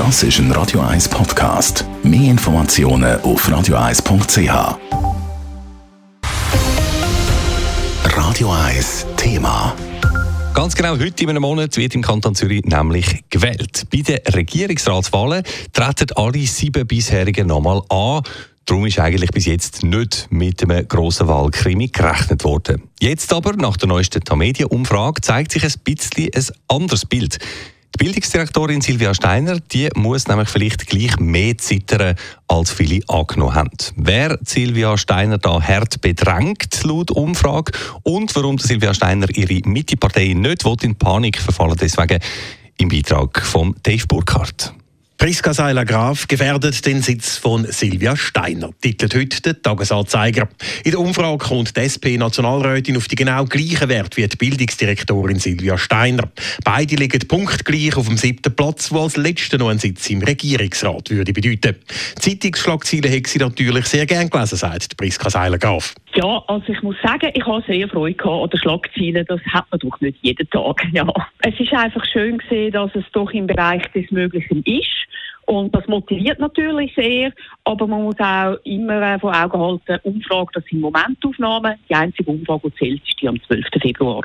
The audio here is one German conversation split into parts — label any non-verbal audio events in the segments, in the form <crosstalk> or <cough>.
Das ist ein Radio 1 Podcast. Mehr Informationen auf radio1.ch. Radio 1 Thema. Ganz genau heute in einem Monat wird im Kanton Zürich nämlich gewählt. Bei den Regierungsratswahlen treten alle sieben bisherigen nochmal an. Darum ist eigentlich bis jetzt nicht mit einem grossen Wahlkrimi gerechnet worden. Jetzt aber, nach der neuesten Tamedia-Umfrage, zeigt sich ein bisschen ein anderes Bild. Bildungsdirektorin Silvia Steiner die muss nämlich vielleicht gleich mehr zittern, als viele angenommen haben. Wer Silvia Steiner da hart bedrängt, laut Umfrage, und warum Silvia Steiner ihre Mittepartei nicht in Panik verfallen deswegen im Beitrag von Dave Burkhardt. Priska Seiler-Graf gefährdet den Sitz von Silvia Steiner, titelt heute der Tagesanzeiger. In der Umfrage kommt die SP-Nationalrätin auf die genau gleichen Wert wie die Bildungsdirektorin Silvia Steiner. Beide liegen punktgleich auf dem siebten Platz, wo als letzter noch ein Sitz im Regierungsrat würde bedeuten. Zeitungsschlagziele hätte sie natürlich sehr gern gelesen, sagt Priska Seiler-Graf. Ja, also ich muss sagen, ich habe sehr Freude gehabt an den Schlagzeilen. Das hat man doch nicht jeden Tag. <laughs> Ja. Es ist einfach schön gesehen, dass es doch im Bereich des Möglichen ist. Und das motiviert natürlich sehr, aber man muss auch immer äh, vor Augen halten, Umfrage, das sind Momentaufnahmen. Die einzige Umfrage, die zählt, ist die am 12. Februar.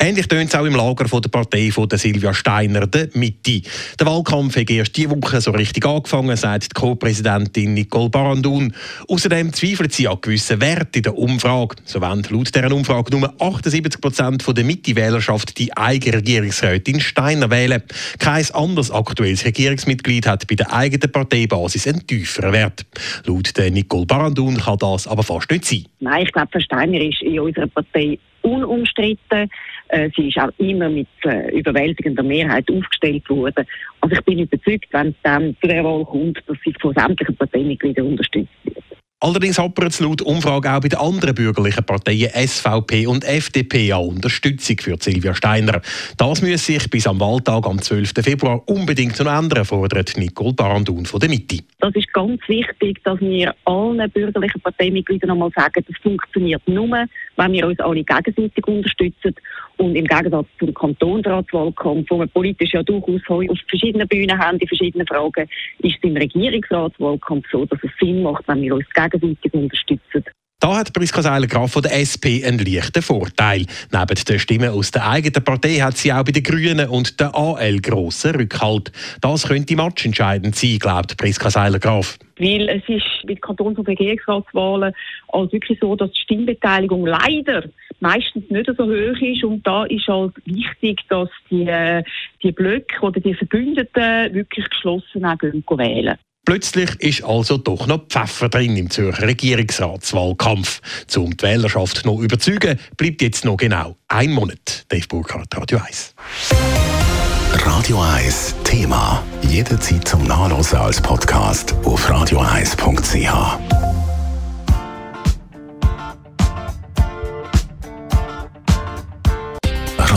Ähnlich tönt es auch im Lager von der Partei von der Silvia Steiner, der Mitte. Der Wahlkampf hat erst diese Woche so richtig angefangen, sagt die Co-Präsidentin Nicole Barandun. Außerdem zweifelt sie an gewissen Werten in der Umfrage. So wollen laut dieser Umfrage nur 78 Prozent der Mitte-Wählerschaft die eigene Regierungsrätin Steiner wählen. Kein anderes aktuelles Regierungsmitglied hat bei der eigenen Parteibasis einen tieferen Wert. Laut der Nicole Barandun kann das aber fast nicht sein. Nein, ich glaube, Steiner ist in unserer Partei unumstritten. Äh, sie ist auch immer mit äh, überwältigender Mehrheit aufgestellt worden. Also ich bin überzeugt, wenn es dann zu der Wahl kommt, dass sie von sämtlichen Parteimitgliedern unterstützt wird. Allerdings hapert es laut Umfrage auch bei den anderen bürgerlichen Parteien SVP und FDP an Unterstützung für Silvia Steiner. Das muss sich bis am Wahltag am 12. Februar unbedingt noch ändern, fordert Nicole Barandun von der Mitte. Das ist ganz wichtig, dass wir allen bürgerlichen Parteimitgliedern einmal sagen, das funktioniert nur, wenn wir uns alle gegenseitig unterstützen. Und im Gegensatz zum Kantonsratswahlkampf, wo wir politisch ja durchaus auf verschiedenen Bühnen haben, in verschiedenen Fragen, ist es im Regierungsratswahlkampf so, dass es Sinn macht, wenn wir uns unterstützen. Da hat Priska Seiler-Graf von der SP einen leichten Vorteil. Neben den Stimmen aus der eigenen Partei hat sie auch bei den Grünen und der AL grossen Rückhalt. Das könnte matchentscheidend sein, glaubt Priska Seiler-Graf. Weil es ist bei den Kantons- und Regierungsratswahlen also wirklich so, dass die Stimmbeteiligung leider meistens nicht so hoch ist. Und da ist halt wichtig, dass die, äh, die Blöcke oder die Verbündeten wirklich geschlossen auch wählen. Plötzlich ist also doch noch Pfeffer drin im Zürcher Regierungsratswahlkampf. Um die Wählerschaft noch überzeugen, bleibt jetzt noch genau ein Monat. Dave Burkhardt, Radio 1. Radio 1 Thema. Jederzeit zum Nachlesen als Podcast auf radio1.ch.